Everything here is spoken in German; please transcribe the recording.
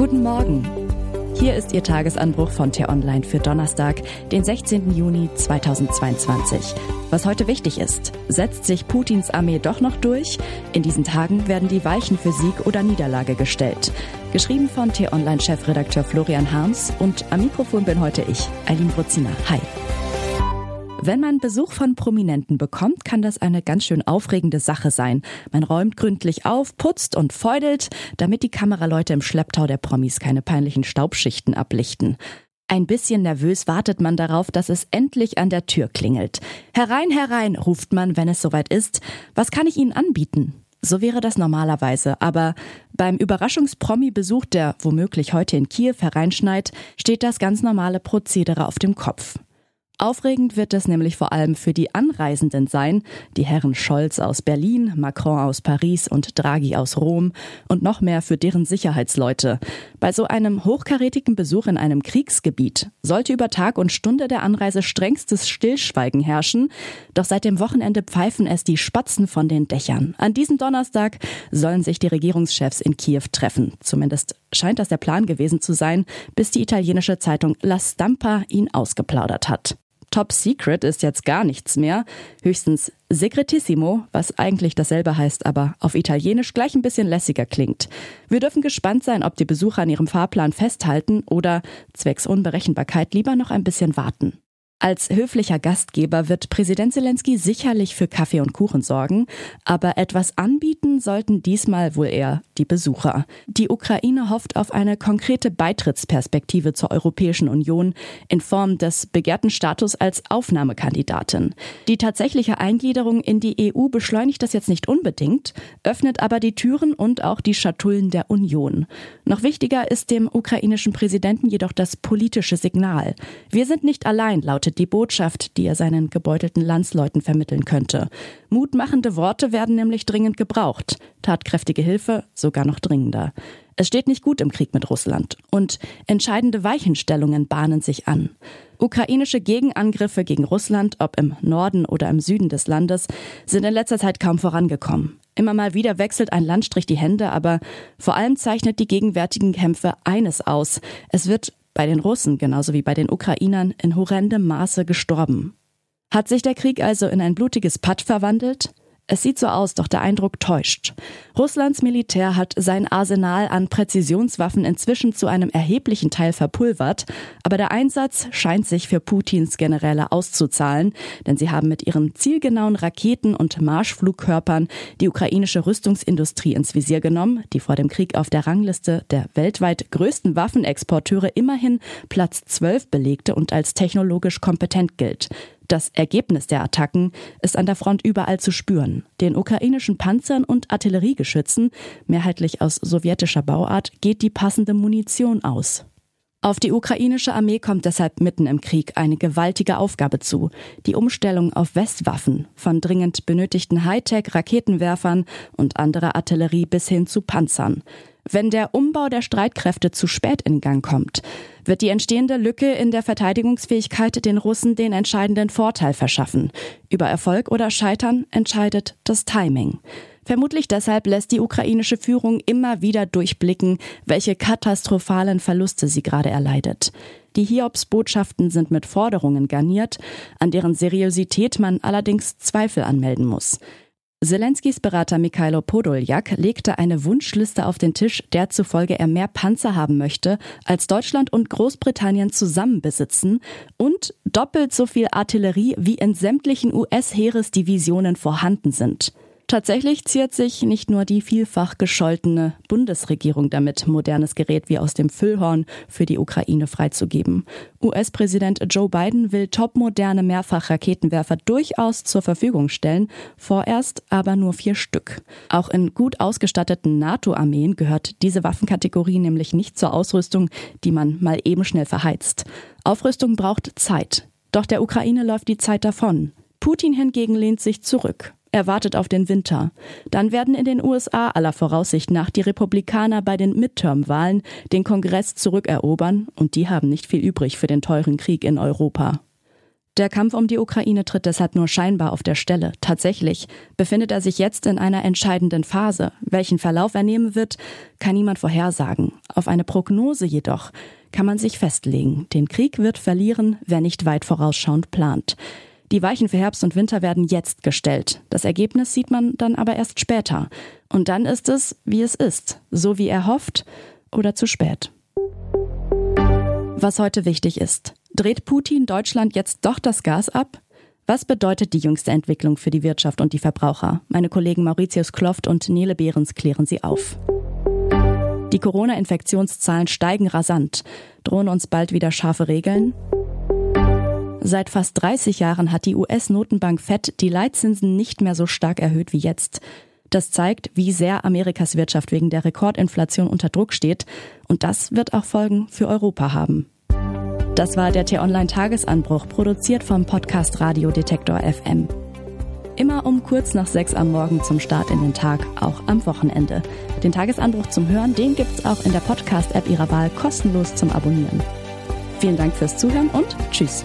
Guten Morgen. Hier ist Ihr Tagesanbruch von T-Online für Donnerstag, den 16. Juni 2022. Was heute wichtig ist, setzt sich Putins Armee doch noch durch? In diesen Tagen werden die Weichen für Sieg oder Niederlage gestellt. Geschrieben von T-Online-Chefredakteur Florian Harms und am Mikrofon bin heute ich, Eileen Bruzina. Hi. Wenn man Besuch von Prominenten bekommt, kann das eine ganz schön aufregende Sache sein. Man räumt gründlich auf, putzt und feudelt, damit die Kameraleute im Schlepptau der Promis keine peinlichen Staubschichten ablichten. Ein bisschen nervös wartet man darauf, dass es endlich an der Tür klingelt. Herein, herein, ruft man, wenn es soweit ist. Was kann ich Ihnen anbieten? So wäre das normalerweise, aber beim Überraschungspromi-Besuch, der womöglich heute in Kiew hereinschneit, steht das ganz normale Prozedere auf dem Kopf. Aufregend wird es nämlich vor allem für die Anreisenden sein, die Herren Scholz aus Berlin, Macron aus Paris und Draghi aus Rom und noch mehr für deren Sicherheitsleute. Bei so einem hochkarätigen Besuch in einem Kriegsgebiet sollte über Tag und Stunde der Anreise strengstes Stillschweigen herrschen, doch seit dem Wochenende pfeifen es die Spatzen von den Dächern. An diesem Donnerstag sollen sich die Regierungschefs in Kiew treffen. Zumindest scheint das der Plan gewesen zu sein, bis die italienische Zeitung La Stampa ihn ausgeplaudert hat. Top Secret ist jetzt gar nichts mehr, höchstens Segretissimo, was eigentlich dasselbe heißt, aber auf Italienisch gleich ein bisschen lässiger klingt. Wir dürfen gespannt sein, ob die Besucher an ihrem Fahrplan festhalten oder zwecks Unberechenbarkeit lieber noch ein bisschen warten. Als höflicher Gastgeber wird Präsident Zelensky sicherlich für Kaffee und Kuchen sorgen, aber etwas anbieten sollten diesmal wohl eher die Besucher. Die Ukraine hofft auf eine konkrete Beitrittsperspektive zur Europäischen Union in Form des begehrten Status als Aufnahmekandidatin. Die tatsächliche Eingliederung in die EU beschleunigt das jetzt nicht unbedingt, öffnet aber die Türen und auch die Schatullen der Union. Noch wichtiger ist dem ukrainischen Präsidenten jedoch das politische Signal. Wir sind nicht allein, lautet lautet die Botschaft, die er seinen gebeutelten Landsleuten vermitteln könnte. Mutmachende Worte werden nämlich dringend gebraucht, tatkräftige Hilfe sogar noch dringender. Es steht nicht gut im Krieg mit Russland und entscheidende Weichenstellungen bahnen sich an. Ukrainische Gegenangriffe gegen Russland, ob im Norden oder im Süden des Landes, sind in letzter Zeit kaum vorangekommen. Immer mal wieder wechselt ein Landstrich die Hände, aber vor allem zeichnet die gegenwärtigen Kämpfe eines aus. Es wird bei den Russen genauso wie bei den Ukrainern in horrendem Maße gestorben. Hat sich der Krieg also in ein blutiges Patt verwandelt? Es sieht so aus, doch der Eindruck täuscht. Russlands Militär hat sein Arsenal an Präzisionswaffen inzwischen zu einem erheblichen Teil verpulvert, aber der Einsatz scheint sich für Putins Generäle auszuzahlen, denn sie haben mit ihren zielgenauen Raketen und Marschflugkörpern die ukrainische Rüstungsindustrie ins Visier genommen, die vor dem Krieg auf der Rangliste der weltweit größten Waffenexporteure immerhin Platz 12 belegte und als technologisch kompetent gilt. Das Ergebnis der Attacken ist an der Front überall zu spüren. Den ukrainischen Panzern und Artilleriegeschützen, mehrheitlich aus sowjetischer Bauart, geht die passende Munition aus. Auf die ukrainische Armee kommt deshalb mitten im Krieg eine gewaltige Aufgabe zu. Die Umstellung auf Westwaffen, von dringend benötigten Hightech-Raketenwerfern und anderer Artillerie bis hin zu Panzern. Wenn der Umbau der Streitkräfte zu spät in Gang kommt, wird die entstehende Lücke in der Verteidigungsfähigkeit den Russen den entscheidenden Vorteil verschaffen. Über Erfolg oder Scheitern entscheidet das Timing. Vermutlich deshalb lässt die ukrainische Führung immer wieder durchblicken, welche katastrophalen Verluste sie gerade erleidet. Die Hiobs-Botschaften sind mit Forderungen garniert, an deren Seriosität man allerdings Zweifel anmelden muss. Zelenskys Berater Mikhailo Podoljak legte eine Wunschliste auf den Tisch, der zufolge er mehr Panzer haben möchte, als Deutschland und Großbritannien zusammen besitzen und doppelt so viel Artillerie wie in sämtlichen US-Heeresdivisionen vorhanden sind. Tatsächlich ziert sich nicht nur die vielfach gescholtene Bundesregierung damit, modernes Gerät wie aus dem Füllhorn für die Ukraine freizugeben. US-Präsident Joe Biden will topmoderne Mehrfachraketenwerfer durchaus zur Verfügung stellen, vorerst aber nur vier Stück. Auch in gut ausgestatteten NATO-Armeen gehört diese Waffenkategorie nämlich nicht zur Ausrüstung, die man mal eben schnell verheizt. Aufrüstung braucht Zeit. Doch der Ukraine läuft die Zeit davon. Putin hingegen lehnt sich zurück. Er wartet auf den Winter. Dann werden in den USA aller Voraussicht nach die Republikaner bei den Midterm-Wahlen den Kongress zurückerobern und die haben nicht viel übrig für den teuren Krieg in Europa. Der Kampf um die Ukraine tritt deshalb nur scheinbar auf der Stelle. Tatsächlich befindet er sich jetzt in einer entscheidenden Phase. Welchen Verlauf er nehmen wird, kann niemand vorhersagen. Auf eine Prognose jedoch kann man sich festlegen. Den Krieg wird verlieren, wer nicht weit vorausschauend plant. Die Weichen für Herbst und Winter werden jetzt gestellt. Das Ergebnis sieht man dann aber erst später. Und dann ist es, wie es ist. So wie er hofft oder zu spät. Was heute wichtig ist. Dreht Putin Deutschland jetzt doch das Gas ab? Was bedeutet die jüngste Entwicklung für die Wirtschaft und die Verbraucher? Meine Kollegen Mauritius Kloft und Nele Behrens klären sie auf. Die Corona-Infektionszahlen steigen rasant. Drohen uns bald wieder scharfe Regeln? Seit fast 30 Jahren hat die US-Notenbank Fed die Leitzinsen nicht mehr so stark erhöht wie jetzt. Das zeigt, wie sehr Amerikas Wirtschaft wegen der Rekordinflation unter Druck steht. Und das wird auch Folgen für Europa haben. Das war der T-Online-Tagesanbruch, produziert vom Podcast Radio Detektor FM. Immer um kurz nach sechs am Morgen zum Start in den Tag, auch am Wochenende. Den Tagesanbruch zum Hören, den gibt's auch in der Podcast-App Ihrer Wahl kostenlos zum Abonnieren. Vielen Dank fürs Zuhören und Tschüss.